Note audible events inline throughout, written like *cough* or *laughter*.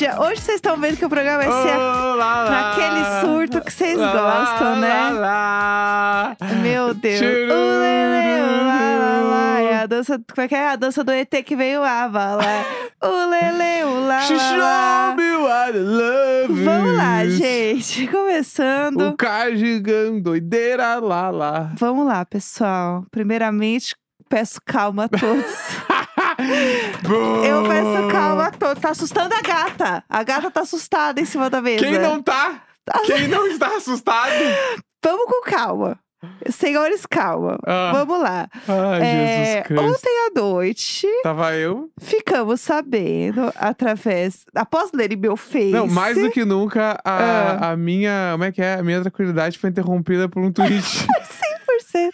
dia. Hoje vocês estão vendo que o programa vai ser Oh, lá, lá. naquele surto que vocês Lá, lá, gostam, né? lá, lá. Meu Deus. Tchururu. O lele, o lá, lá, lá. É a dança, como é que é? A dança do ET que veio. O *laughs* lele, o lá, She lá, show lá. me what love Vamos lá, gente. Começando. O cardigan doideira lá lá. Vamos lá, pessoal. Primeiramente, peço calma a todos. *laughs* Eu peço calma a todos. Tá assustando a gata. A gata tá assustada em cima da mesa. Quem não tá? Quem não está assustado? Vamos com calma. Senhores, calma. Ah. Vamos lá. Ai, É, ontem à noite, Tava eu. ficamos sabendo, através. Após lerem meu Face. Não, mais do que nunca, a, Ah. a minha. Como é que é? A minha tranquilidade foi interrompida por um tweet. *laughs* 100%.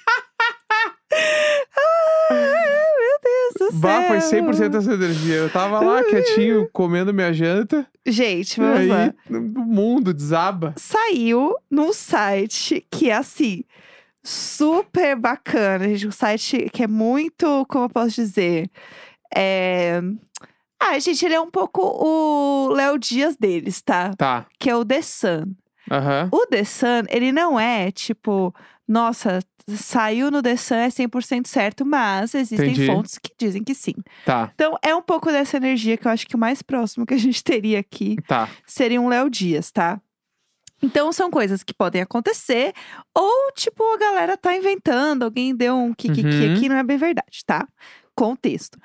Ai, meu Deus do Bah, foi céu. 100% essa energia. Eu tava lá quietinho, comendo minha janta. Gente, vamos aí, lá. o mundo desaba. Saiu num site que é assim. Super bacana, gente. Um site que é muito, como eu posso dizer? É. Ah, gente, ele é um pouco o Léo Dias deles, tá? Tá. Que é o The Sun. Aham. O The Sun, ele não é tipo, nossa, saiu no The Sun é 100% certo, mas existem Entendi. fontes que dizem que sim. Tá. Então, é um pouco dessa energia que eu acho que o mais próximo que a gente teria aqui Tá. seria um Léo Dias, tá? Então, são coisas que podem acontecer, ou, tipo, a galera tá inventando, alguém deu um kikiki Uhum. aqui, não é bem verdade, tá? Contexto.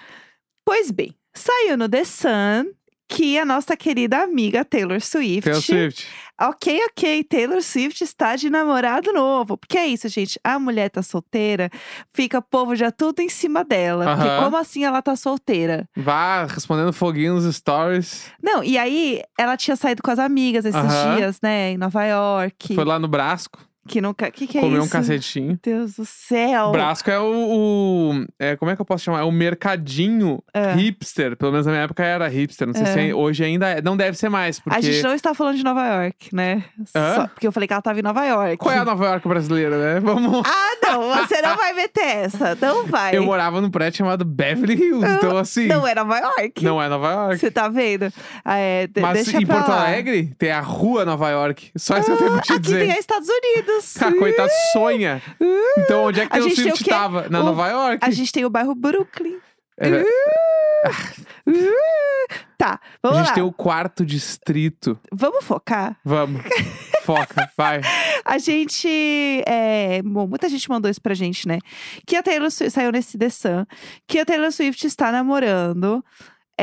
Pois bem, saiu no The Sun que a nossa querida amiga Taylor Swift. Taylor Swift. Ok, ok, Taylor Swift está de namorado novo. Porque é isso, gente. A mulher tá solteira, fica povo já tudo em cima dela. Porque como assim ela tá solteira? Vá respondendo foguinho nos stories. Não, e aí ela tinha saído com as amigas esses dias, né, em Nova York. Foi lá no Brasco, Que nunca. Que que é comeu um isso? cacetinho. Meu Deus do céu. Brasco é o, o- é, como é que eu posso chamar? É o mercadinho É. hipster. Pelo menos na minha época era hipster. Não sei É. se é- hoje ainda é. Não deve ser mais, porque... A gente não está falando de Nova York, né? Só porque eu falei que ela tava em Nova York. Qual é a Nova York brasileira, né? *laughs* Vamos... Ah, não, você não vai meter essa. Não vai. Eu morava num prédio chamado Beverly Hills, então assim... Não é Nova York. Não é Nova York. Você tá vendo? Ah, é, Mas em Porto lá. Alegre tem a rua Nova York. Só isso que eu tenho pra te Aqui dizer. tem a Estados Unidos. Cara, coitado, sonha. Então onde é que A tem Swift tava? Na O- Nova York? A gente tem o bairro Brooklyn. É, Uh, tá, a vamos gente lá. tem o quarto distrito. Vamos focar. Vamos. *laughs* Foca, vai. A gente. é, bom, muita gente mandou isso pra gente, né? Que a Taylor Swift saiu nesse The Sun, que a Taylor Swift está namorando.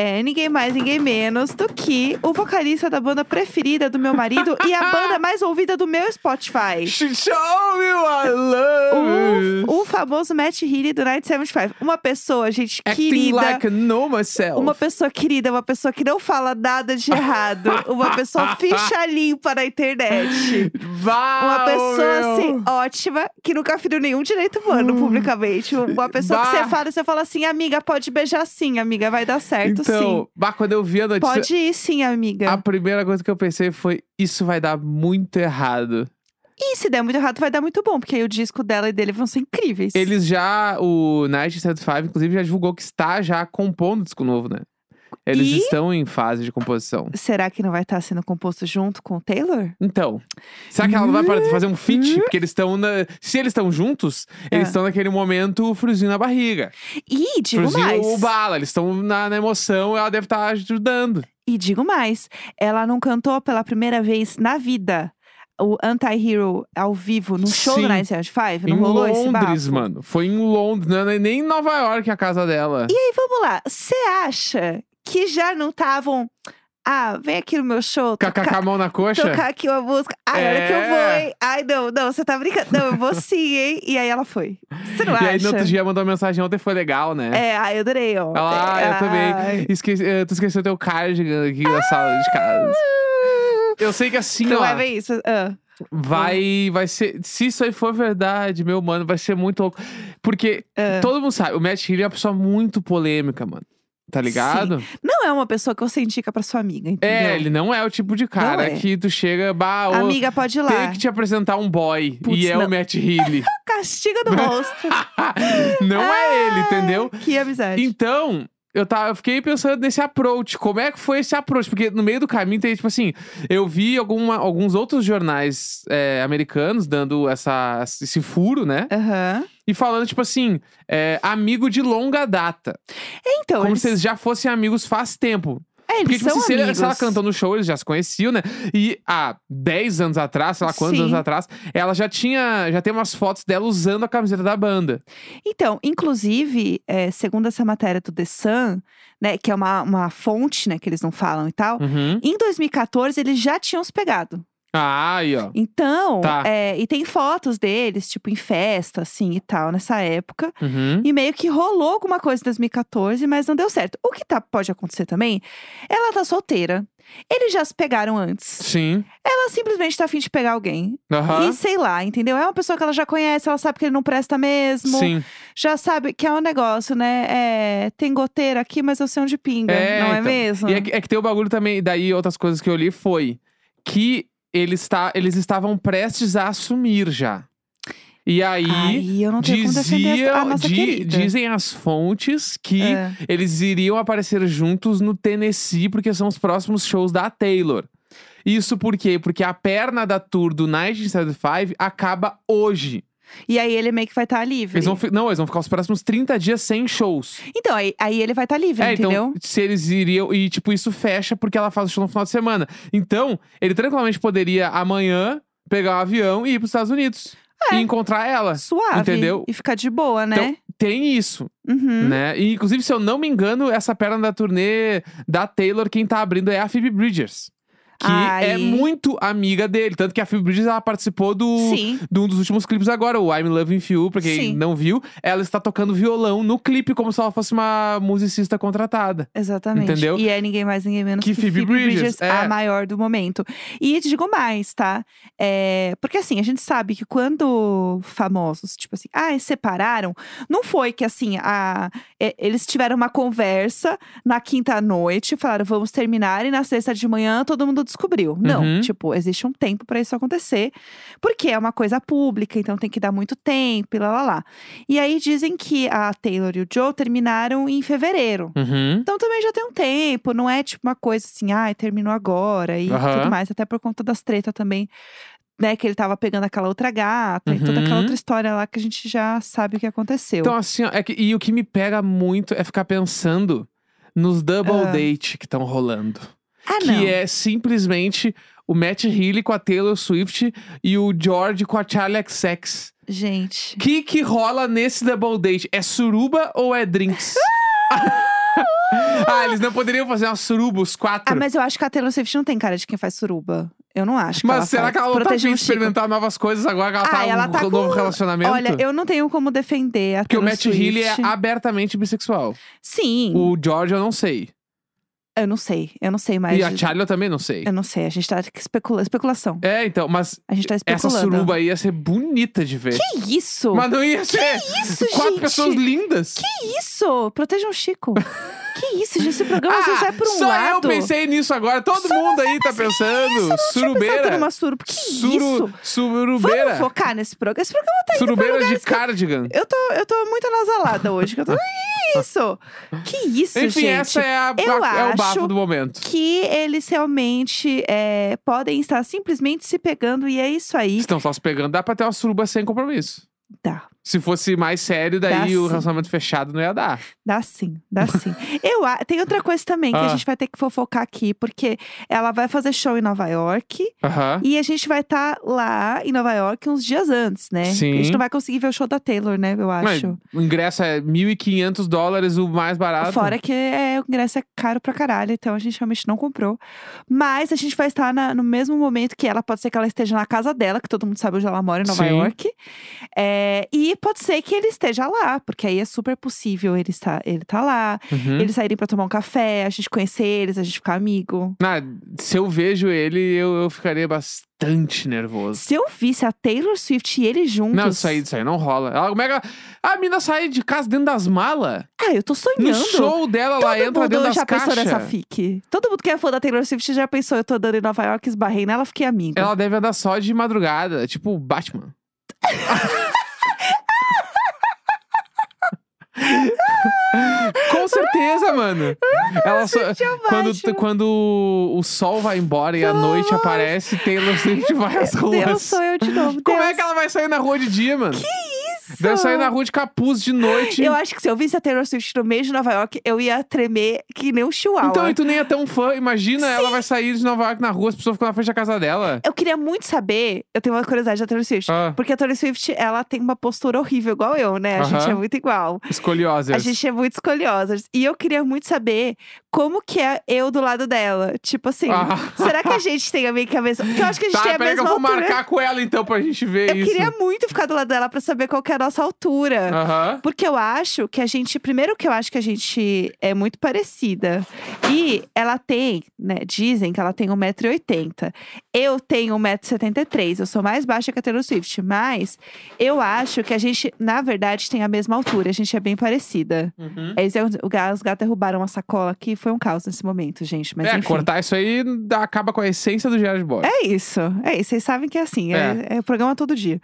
É, ninguém mais, ninguém menos do que o vocalista da banda preferida do meu marido e a banda *laughs* mais ouvida do meu Spotify. Show me what love O, o famoso Matt Healy do 975. Uma pessoa, gente, Acting querida. like I know myself. Uma pessoa querida, uma pessoa que não fala nada de errado. *laughs* uma pessoa ficha limpa na internet. Bah, Uma pessoa, meu. assim, ótima, que nunca feriu nenhum direito humano publicamente. Uma pessoa que Bah. você fala, você fala assim, amiga, pode beijar sim, amiga, vai dar certo Então, bah, quando eu vi a notícia, Pode ir sim, amiga. a primeira coisa que eu pensei foi: isso vai dar muito errado. E se der muito errado, vai dar muito bom, porque aí o disco dela e dele vão ser incríveis. Eles já, o Night 75, inclusive, já divulgou que está já compondo disco novo, né? Eles E? estão em fase de composição. Será que não vai estar sendo composto junto com o Taylor? Então, será que ela não vai parar de fazer um feat? Hum? Porque eles estão na. Se eles estão juntos, eles Ah. estão naquele momento friozinho na barriga. E digo friozinho mais. o bala. Eles estão na, na emoção, ela deve estar ajudando. E digo mais, ela não cantou pela primeira vez na vida o Anti-Hero ao vivo no show Sim. do 975? Não em rolou esse Londres, bafo? mano. Foi em Londres, não é nem em Nova York a casa dela. E aí, vamos lá. Você acha que já não estavam... Ah, vem aqui no meu show. Com a- com a tocar- mão na coxa? Tocar aqui uma música. Ai, olha que eu vou, É. hein? Ai, não, não, você tá brincando. Não, eu vou *laughs* sim, hein? E aí ela foi. Você não E acha? aí no outro dia mandou uma mensagem ontem, foi legal, né? É, ai, eu adorei, ó. Ah, eu também. Esqueci, eh, tu esqueceu teu cardigan aqui na sala de casa. Eu sei que assim, Tu ó. vai ver isso. Ah. Vai, vai ser. Se isso aí for verdade, meu mano, vai ser muito louco. Porque Ah. todo mundo sabe, o Matt Healy é uma pessoa muito polêmica, mano. Tá ligado? Não é uma pessoa que você indica pra sua amiga, entendeu? É, ele não é o tipo de cara é. que tu chega, bah, ô, Amiga, pode ir lá. tem que te apresentar um boy. Putz, e é não. o Matt Healy. *laughs* Castiga do monstro. *laughs* não é ele, entendeu? que amizade. Então, eu, tava, eu fiquei pensando nesse approach. Como é que foi esse approach? Porque no meio do caminho tem, tipo assim, eu vi alguma, alguns outros jornais é, americanos dando essa, esse furo, né? Aham. E falando, tipo assim, é, amigo de longa data. Então, como eles, se eles já fossem amigos faz tempo. é, Porque, tipo são assim, se, amigos. se ela cantou no show, eles já se conheciam, né? E há 10 anos atrás, sei lá quantos Sim. anos atrás, ela já tinha. Já tem umas fotos dela usando a camiseta da banda. Então, inclusive, é, segundo essa matéria do The Sun, né, que é uma, uma fonte, né, que eles não falam e tal, Uhum. em 2014 eles já tinham se pegado. Ah, aí, ó. Então, Tá. é, e tem fotos deles, tipo, em festa, assim, e tal, nessa época. Uhum. E meio que rolou alguma coisa em 2014, mas não deu certo. O que tá, pode acontecer também, ela tá solteira. Eles já se pegaram antes. Sim. Ela simplesmente tá afim de pegar alguém. Aham. E sei lá, entendeu? É uma pessoa que ela já conhece, ela sabe que ele não presta mesmo. Sim. Já sabe que é um negócio, né? É, tem goteira aqui, mas eu sei onde pinga, É, não é então. mesmo? E é que, é que tem o bagulho também, daí outras coisas que eu li foi que eles, tá, eles estavam prestes a assumir já. E aí, Aí eu não tenho como defender diziam, a nossa di- dizem as fontes que É. eles iriam aparecer juntos no Tennessee, porque são os próximos shows da Taylor. Isso por quê? Porque a perna da tour do 1975 acaba hoje. E aí ele meio que vai estar livre. Eles vão, fi- não, eles vão ficar os próximos 30 dias sem shows. Então, aí, aí ele vai estar livre, É, entendeu? então, se eles iriam. E, tipo, isso fecha porque ela faz o show no final de semana. Então, ele tranquilamente poderia amanhã pegar um avião e ir pros Estados Unidos. E encontrar ela. Suave. Entendeu? E ficar de boa, né? Então, tem isso, Uhum. né? E, inclusive, se eu não me engano, essa perna da turnê da Taylor, quem tá abrindo é a Phoebe Bridgers. Que é Ai. muito amiga dele. Tanto que a Phoebe Bridgers, ela participou do, Sim. de um dos últimos clipes agora, o I'm Loving You, pra quem Sim. não viu. Ela está tocando violão no clipe, como se ela fosse uma musicista contratada. Exatamente. Entendeu? E é ninguém mais, ninguém menos Que que, Phoebe Bridgers, é. a maior do momento. E te digo mais, tá? É, porque assim, a gente sabe que quando famosos, tipo assim, ah, separaram, não foi que assim, a, é, eles tiveram uma conversa na quinta noite, falaram, vamos terminar, e na sexta de manhã todo mundo descobriu. Não, Uhum. tipo, existe um tempo pra isso acontecer, porque é uma coisa pública, então tem que dar muito tempo e lá lá lá. E aí dizem que a Taylor e o Joe terminaram em fevereiro. Uhum. Então também já tem um tempo, não é tipo uma coisa assim, ai, terminou agora e Aham. tudo mais, até por conta das tretas também, né, que ele tava pegando aquela outra gata e toda aquela Uhum. outra história lá que a gente já sabe o que aconteceu. Então, assim, ó, é que, e o que me pega muito é ficar pensando nos double Ah. date que estão rolando. Ah, que não. é simplesmente o Matt Healy com a Taylor Swift e o George com a Charlie XX. Gente. O que que rola nesse double date? É suruba ou é drinks? *laughs* *laughs* ah, eles não poderiam fazer uma suruba, os quatro. Ah, mas eu acho que a Taylor Swift não tem cara de quem faz suruba. Eu não acho que Mas será faz. que ela não tá afim o de Chico. experimentar novas coisas agora que ela Ah, tá ela num tá novo com- relacionamento? Olha, eu não tenho como defender a Porque o Taylor Matt Swift. Healy é abertamente bissexual. Sim, O George eu não sei. Eu não sei. Eu não sei mais. E a Charlie também não sei. Eu não sei, a gente tá especula... especulação. É, então, mas A gente tá essa especulando. suruba aí ia ser bonita de ver. Que isso? Mas não ia ser isso, *laughs* quatro gente? pessoas lindas. Que isso? Protejam o Chico. *laughs* que isso, gente? Esse programa ah, às vezes vai por um só lado. eu pensei nisso agora. Todo mundo aí tá pensando. Isso, não tinha Surubeira. pensado numa. Que isso? Surubeira. Vamos focar nesse programa. Esse programa tá indo Surubeira de cardigan. Eu tô, eu tô muito anasalada hoje. Que eu tô... *laughs* Que isso? Que isso, Enfim, gente? essa é, a, eu a- é o bafo do momento. Que eles realmente é, podem estar simplesmente se pegando e é isso aí. Estão só se pegando. Dá pra ter uma suruba sem compromisso. Dá. Se fosse mais sério, daí Dá o sim. relacionamento fechado não ia dar. Dá sim, dá sim. Eu, a- tem outra coisa também que a Ah. gente vai ter que fofocar aqui, porque ela vai fazer show em Nova York Aham. e a gente vai estar lá em Nova York uns dias antes, né? Sim. A gente não vai conseguir ver o show da Taylor, né? Eu Mas acho. o ingresso é 1.500 dólares, o mais barato. Fora que é, o ingresso é caro pra caralho, então a gente realmente não comprou. Mas a gente vai estar na- no mesmo momento que ela, pode ser que ela esteja na casa dela, que todo mundo sabe onde ela mora, em Nova Sim. York. É, e pode ser que ele esteja lá, porque aí é super possível ele estar, ele tá lá, Uhum. eles saírem pra tomar um café, a gente conhecer eles, a gente ficar amigo. Ah, se eu vejo ele, eu, eu ficaria bastante nervoso. Se eu visse a Taylor Swift e ele juntos. Não, isso aí, isso aí não rola. Ela, como é que ela- a mina sai de casa dentro das malas? Ah, eu tô sonhando. No show dela, ela Todo entra mundo dentro das já caixas. pensou nessa fic. Todo mundo que é fã da Taylor Swift já pensou, eu tô andando em Nova York, esbarrei nela, fiquei amiga. Ela deve andar só de madrugada, tipo Batman. *laughs* Com mano. Ela só, quando, quando o sol vai embora e a noite aparece, Taylor Swift vai às Deus, ruas. sou eu de novo. Como é Deus. que ela vai sair na rua de dia, mano? Isso! Deve sair na rua de capuz de noite. Eu acho que se eu visse a Taylor Swift no meio de Nova York, eu ia tremer que nem um chihuahua. Então, e tu nem é tão fã. Imagina, ela vai sair de Nova York na rua, as pessoas ficam na frente da casa dela. Eu queria muito saber, eu tenho uma curiosidade da Taylor Swift. Ah, Porque a Taylor Swift, ela tem uma postura horrível, igual eu, né? A gente é muito igual. escoliosas. A gente é muito escoliosas. E eu queria muito saber como que é eu do lado dela. Tipo assim, Ah. será que a gente tem a meio que a mesma... Porque eu acho que a gente Tá, tem a que mesma eu vou altura. marcar com ela então pra gente ver Eu isso. queria muito ficar do lado dela pra saber qual que é a nossa altura. Aham. Porque eu acho que a gente. Primeiro que eu acho que a gente é muito parecida. E ela tem, né? Dizem que ela tem 1,80m. Eu tenho 1,73m. Eu sou mais baixa que a Taylor Swift. Mas eu acho que a gente, na verdade, tem a mesma altura. A gente é bem parecida. Uhum. Aí, o ga- os gatos derrubaram uma sacola aqui. Foi um caos nesse momento, gente. Mas é, enfim. cortar isso aí acaba com a essência do Gerard Boy. É isso, é isso. Vocês sabem que é assim, é, é programa todo dia.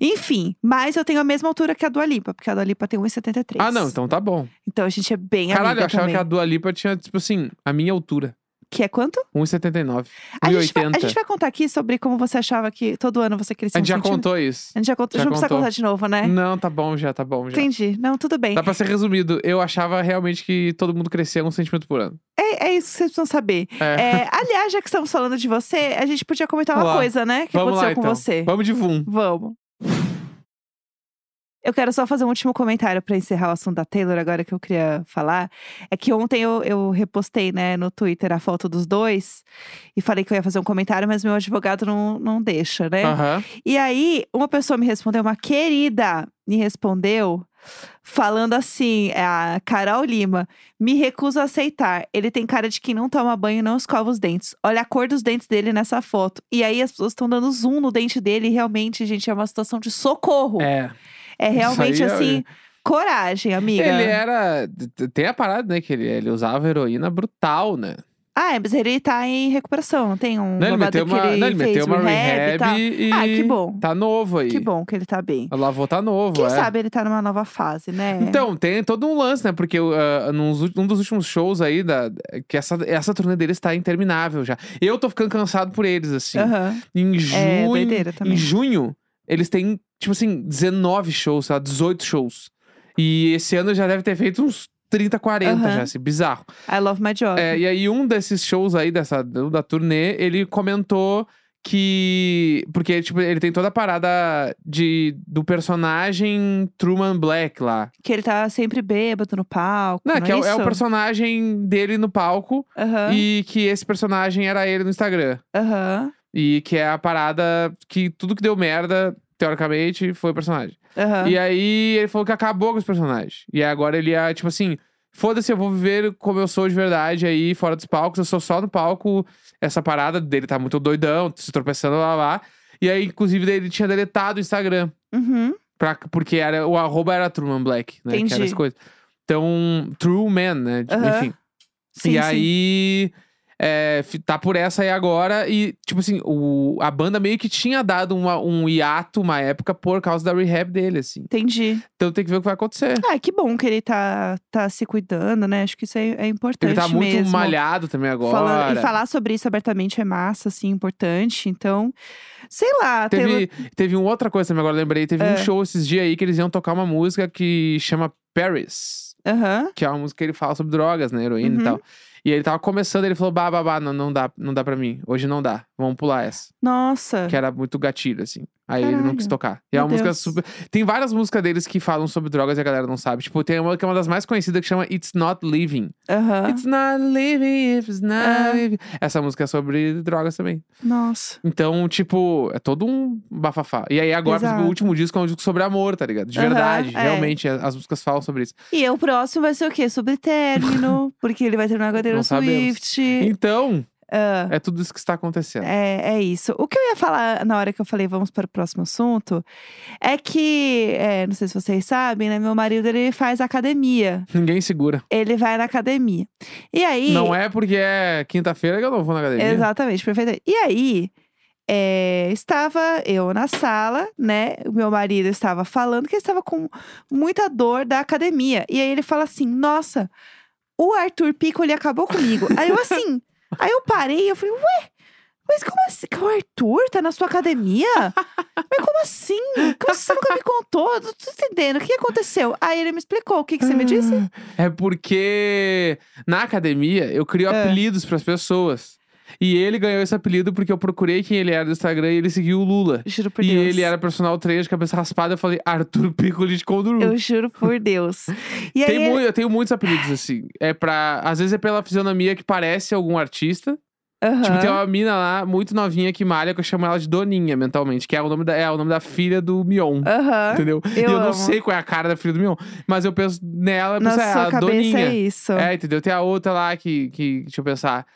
Enfim, mas eu tenho a mesma altura que a Dua Lipa, porque a Dua Lipa tem 1,73. Ah, não, então tá bom. Então a gente é bem Caralho, amiga eu achava também. que a Dua Lipa tinha, tipo assim, a minha altura. Que é quanto? 1,79. A gente, vai, 1,80. a gente vai contar aqui sobre como você achava que todo ano você crescia A gente um já centímetro. contou isso. A gente já contou. Já não precisa contou. contar de novo, né? Não, tá bom já, tá bom já. Entendi. Não, tudo bem. Dá pra ser resumido. Eu achava realmente que todo mundo crescia um centímetro por ano. É, é isso que vocês precisam saber. É. É, aliás, já que estamos falando de você, a gente podia comentar uma Vamos lá. coisa, né? Que Vamos aconteceu lá, com então. você. Vamos de VUM. Vamos. Eu quero só fazer um último comentário pra encerrar o assunto da Taylor, agora que eu queria falar. É que ontem eu, eu repostei, né, no Twitter a foto dos dois e falei que eu ia fazer um comentário, mas meu advogado não, não deixa, né? Aham. E aí, uma pessoa me respondeu, uma querida me respondeu, falando assim: é a Carol Lima, me recuso a aceitar. Ele tem cara de quem não toma banho e não escova os dentes. Olha a cor dos dentes dele nessa foto. E aí as pessoas estão dando zoom no dente dele e realmente, gente, é uma situação de socorro. É. É realmente é- assim, coragem, amiga. Ele era. Tem a parada, né? Que ele, ele usava heroína brutal, né? Ah, é, mas ele tá em recuperação, não tem um Não, ele meteu que uma, ele não, ele fez meteu uma rehab e rehab tal. e. Ah, que bom. Tá novo aí. Que bom que ele tá bem. O Lavô tá novo, Quem é. sabe ele tá numa nova fase, né? Então, tem todo um lance, né? Porque uh, nos um dos últimos shows aí, da, que essa, essa turnê deles tá interminável já. Eu tô ficando cansado por eles, assim. Aham. Em É, junho. doideira também. em junho, eles têm, tipo assim, 19 shows, lá, 18 shows. E esse ano já deve ter feito uns 30, 40 Aham. já, assim, bizarro. I love my job. É, e aí, um desses shows aí, dessa, da turnê, ele comentou que. Porque, tipo, ele tem toda a parada de, do personagem Truman Black lá. Que ele tá sempre bêbado no palco. Não, Não, que é, é o personagem dele no palco. Aham, E que esse personagem era ele no Instagram. aham, E que é a parada que tudo que deu merda, teoricamente, foi o personagem. aham. E aí ele falou que acabou com os personagens. E agora ele é, tipo assim, foda-se, eu vou viver como eu sou de verdade aí, fora dos palcos, eu sou só no palco. Essa parada dele tá muito doidão, se tropeçando lá lá. E aí, inclusive, ele tinha deletado o Instagram. Uhum. Pra, porque era, o arroba era Truman Black, né? Que era Entendi. essa coisa. Então, True Man, né? Aham. Enfim. Sim, e sim. aí. É, tá por essa aí agora. E, tipo assim, o, a banda meio que tinha dado uma- um hiato uma época por causa da rehab dele, assim. Entendi. Então tem que ver o que vai acontecer. Ah, que bom que ele tá, tá se cuidando, né? Acho que isso é, é importante Ele tá muito mesmo. malhado também agora. Falando- e falar sobre isso abertamente é massa, assim, importante. Então, sei lá, Taylor- Teve, teve uma outra coisa também, agora eu lembrei. Teve um É. show esses dias aí que eles iam tocar uma música que chama Paris. Aham. Que é uma música que ele fala sobre drogas, né? Heroína Uhum. e tal. E ele tava começando, ele falou: bah, bah, bah, não, não dá, não dá pra mim. Hoje não dá. Vamos pular essa. Nossa. Que era muito gatilho, assim. Aí ele não Caralho. quis tocar. E é uma música Deus. super. Tem várias músicas deles que falam sobre drogas e a galera não sabe. Tipo, tem uma que é uma das mais conhecidas que chama It's Not Living. Aham. It's not living if it's not É. living. Essa música é sobre drogas também. Nossa. Então, tipo, é todo um bafafá. E aí agora, por exemplo, o Exato. último disco é um disco sobre amor, tá ligado? De Aham, verdade. é. Realmente, a- as músicas falam sobre isso. E o próximo vai ser o quê? Sobre término. *laughs* porque ele vai terminar com a Taylor Não sabemos. Swift. Então, Ah. é tudo isso que está acontecendo. É, é isso. O que eu ia falar na hora que eu falei vamos para o próximo assunto é que, é, não sei se vocês sabem, né? Meu marido ele faz academia. Ninguém segura. Ele vai na academia. E aí. Não é porque é quinta-feira que eu não vou na academia. Exatamente, perfeito. E aí, é, estava eu na sala, né? O meu marido estava falando que ele estava com muita dor da academia. E aí ele fala assim: Nossa, o Arthur Piccoli acabou comigo. aí eu assim, aí eu parei, eu falei, ué. Mas como assim? O Arthur tá na sua academia? Mas como assim? Como você nunca me contou? Não tô entendendo. O que aconteceu? Aí ele me explicou. O que, que você me disse? É porque na academia eu crio Ah. apelidos pras pessoas. E ele ganhou esse apelido porque eu procurei quem ele era no Instagram e ele seguiu o Lula. Juro por e Deus. ele era personal trainer de cabeça raspada. Eu falei, Arthur Piccoli de Conduru. Eu juro por Deus. E aí, Tem ele- mui- eu tenho muitos apelidos assim. É pra. Às vezes é pela fisionomia que parece algum artista. Aham. Tipo, tem uma mina lá, muito novinha, que malha, que eu chamo ela de Doninha mentalmente, que é o nome da, é o nome da filha do Mion. Aham. Entendeu? e eu eu não amo. sei qual é a cara da filha do Mion. Mas eu penso nela, eu Na penso, é, sua a cabeça Doninha. é isso. É, entendeu? Tem a outra lá que, que deixa eu pensar.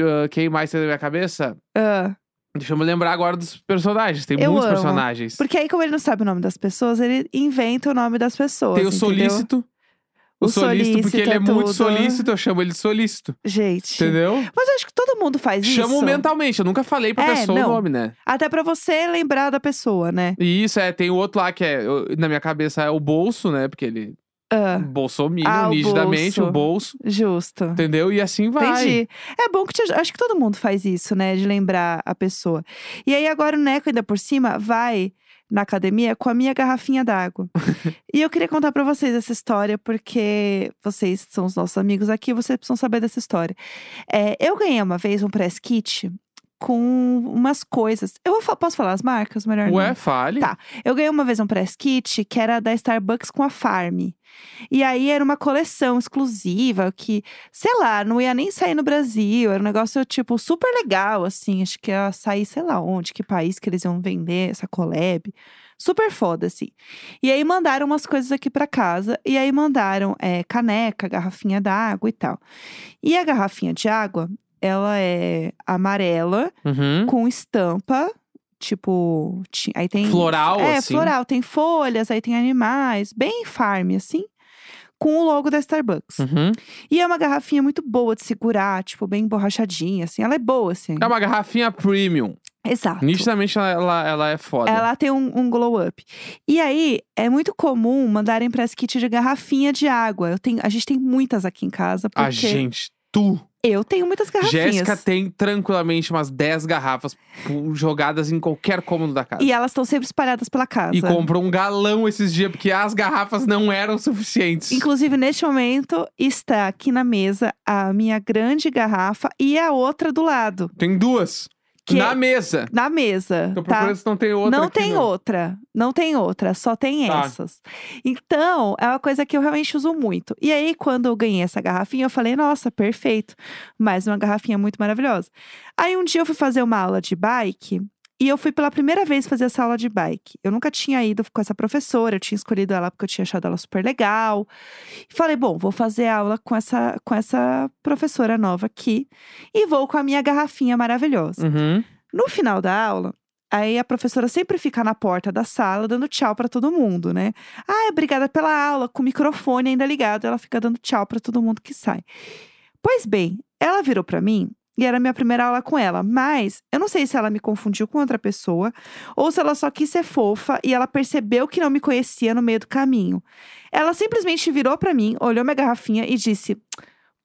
Uh, quem mais tem na minha cabeça? Ah. Deixa eu me lembrar agora dos personagens. Tem Eu muitos amo. personagens. Porque aí, como ele não sabe o nome das pessoas, ele inventa o nome das pessoas. Tem o entendeu? solícito. O, O solícito, porque ele é é muito tudo. solícito, eu chamo ele de solícito. Gente. Entendeu? Mas eu acho que todo mundo faz Chamo isso. mentalmente, eu nunca falei pra É, pessoa não. o nome, né? Até pra você lembrar da pessoa, né? E isso, é, tem o outro lá que é, eu- na minha cabeça é o bolso, né? Porque ele Ah, bolsominion, Ah, o nitidamente, bolso. o bolso. justo. Entendeu? E assim vai. Entendi. É bom que te acho que todo mundo faz isso, né? De lembrar a pessoa. E aí agora o Neco ainda por cima vai na academia com a minha garrafinha d'água. *laughs* e eu queria contar pra vocês essa história porque vocês são os nossos amigos aqui, vocês precisam saber dessa história. É, eu ganhei uma vez um press kit com umas coisas. Eu vou posso falar as marcas, melhor não. Ué, fale. Tá. Eu ganhei uma vez um press kit que era da Starbucks com a Farm. E aí era uma coleção exclusiva que, sei lá, não ia nem sair no Brasil. Era um negócio, tipo, super legal, assim. Acho que ia sair, sei lá onde, que país que eles iam vender essa collab. Super foda, assim. E aí mandaram umas coisas aqui pra casa. E aí mandaram é, caneca, garrafinha d'água e tal. E a garrafinha de água, ela é amarela, Uhum. com estampa. Tipo, ti- aí tem. Floral, É, assim. floral. Tem folhas, aí tem animais. Bem farm, assim. Com o logo da Starbucks. Uhum. E é uma garrafinha muito boa de segurar, tipo, bem borrachadinha, assim. Ela é boa, assim. É uma garrafinha premium. Exato. Nitidamente ela, ela, ela é foda. Ela tem um, um glow up. E aí, é muito comum mandarem press kit de garrafinha de água. Eu tenho, a gente tem muitas aqui em casa, porque A gente, tu. Eu tenho muitas garrafinhas. Jéssica tem tranquilamente umas 10 garrafas jogadas em qualquer cômodo da casa. E elas estão sempre espalhadas pela casa. E comprou um galão esses dias, porque as garrafas não eram suficientes. Inclusive, neste momento, está aqui na mesa a minha grande garrafa e a outra do lado. Tem duas. Que Na mesa. Na mesa, Tô tá? procurando se não tem outra Não tem não. outra. Não tem outra, só tem Tá. essas. Então, é uma coisa que eu realmente uso muito. E aí, quando eu ganhei essa garrafinha, eu falei, nossa, perfeito. Mais uma garrafinha muito maravilhosa. Aí um dia eu fui fazer uma aula de bike. E eu fui pela primeira vez fazer essa aula de bike. Eu nunca tinha ido com essa professora, eu tinha escolhido ela porque eu tinha achado ela super legal. E falei, bom, vou fazer aula com essa, com essa professora nova aqui. E vou com a minha garrafinha maravilhosa. Uhum. No final da aula, aí a professora sempre fica na porta da sala dando tchau pra todo mundo, né? Ah, obrigada pela aula, com o microfone ainda ligado, ela fica dando tchau pra todo mundo que sai. Pois bem, ela virou pra mim e era a minha primeira aula com ela, mas eu não sei se ela me confundiu com outra pessoa ou se ela só quis ser fofa e ela percebeu que não me conhecia no meio do caminho. Ela simplesmente virou pra mim, olhou minha garrafinha e disse: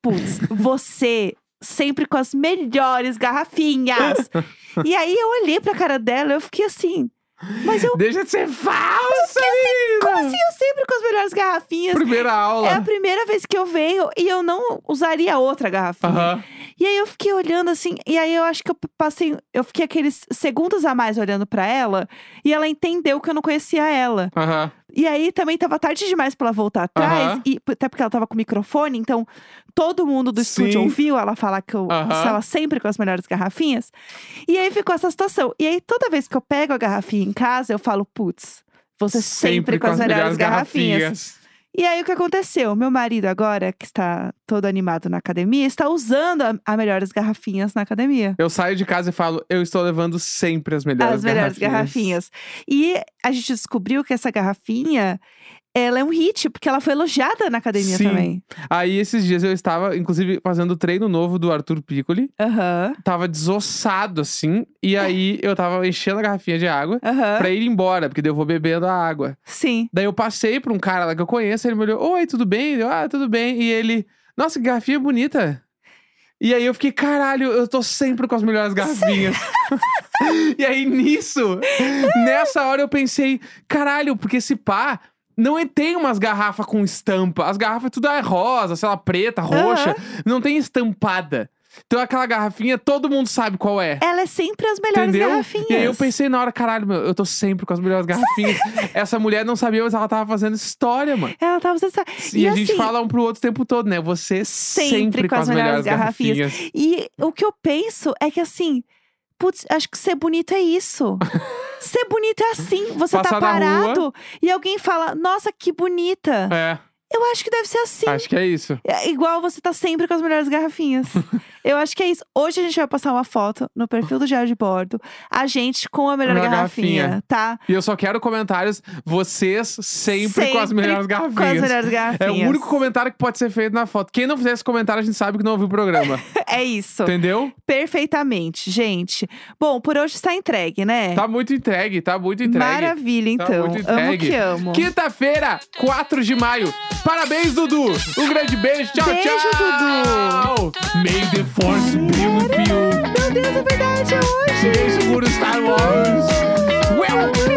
Putz, você sempre com as melhores garrafinhas. *laughs* e aí eu olhei pra cara dela e eu fiquei assim. Mas eu. Deixa de ser falsa, menina! Como assim eu sempre com as melhores garrafinhas? Primeira aula. É a primeira vez que eu venho e eu não usaria outra garrafinha. Aham. E aí eu fiquei olhando assim, e aí eu acho que eu passei, eu fiquei aqueles segundos a mais olhando pra ela, e ela entendeu que eu não conhecia ela. Aham. E aí também tava tarde demais pra ela voltar atrás, Aham. e até porque ela tava com o microfone, então todo mundo do estúdio Sim. ouviu ela falar que eu Aham. estava sempre com as melhores garrafinhas. E aí ficou essa situação. E aí toda vez que eu pego a garrafinha em casa, eu falo, putz, você sempre, com as, melhores, garrafinhas. E aí o que aconteceu? Meu marido agora, que está todo animado na academia, está usando a, a melhores garrafinhas na academia. Eu saio de casa e falo, eu estou levando sempre as melhores As melhores garrafinhas. garrafinhas. E a gente descobriu que essa garrafinha ela é um hit, porque ela foi elogiada na academia Sim. também. Aí esses dias eu estava, inclusive, fazendo o treino novo do Arthur Piccoli. Aham, Tava desossado, assim. E aí eu tava enchendo a garrafinha de água aham. pra ir embora, porque daí eu vou bebendo a água. Sim. Daí eu passei pra um cara lá que eu conheço, ele me olhou, oi, tudo bem? Eu, ah, tudo bem. E ele, nossa, que garrafinha bonita. E aí eu fiquei, caralho, eu tô sempre com as melhores garrafinhas. *laughs* e aí nisso, *laughs* nessa hora eu pensei, caralho, porque esse pá. Não é- tem umas garrafas com estampa. As garrafas tudo é rosa, sei lá, preta, roxa. Não tem estampada. Então aquela garrafinha, todo mundo sabe qual é. Ela é sempre as melhores Entendeu? garrafinhas. E aí eu pensei na hora, caralho, meu, eu tô sempre com as melhores *laughs* garrafinhas. Essa mulher não sabia, mas ela tava fazendo história, mano. Ela tava fazendo E, a gente assim, fala um pro outro o tempo todo, né? Você sempre, com as melhores garrafinhas. E o que eu penso é que assim, putz, acho que ser bonito é isso. *laughs* ser bonito é assim. Você tá Passar na parado e alguém fala, nossa, que bonita. É, Eu acho que deve ser assim. acho que é isso. É igual você tá sempre com as melhores garrafinhas. *laughs* eu acho que é isso. Hoje a gente vai passar uma foto no perfil do Diário de Bordo. A gente com a melhor Melhor garrafinha, garrafinha. tá? E eu só quero comentários, vocês sempre, com as melhores garrafinhas. Com as melhores É garrafinhas. o único comentário que pode ser feito na foto. Quem não fizer esse comentário, a gente sabe que não ouviu o programa. *laughs* É isso. Entendeu? Perfeitamente, gente. Bom, por hoje está entregue, né? Tá muito entregue, tá muito entregue. Maravilha, Tá então. muito amo entregue. que amo. Quinta-feira, 4 de maio. Parabéns, Dudu! Um grande beijo, tchau, Beijo, tchau! May the force with you. Meu Deus, é verdade, é hoje. Silêncio por Star Wars. Well.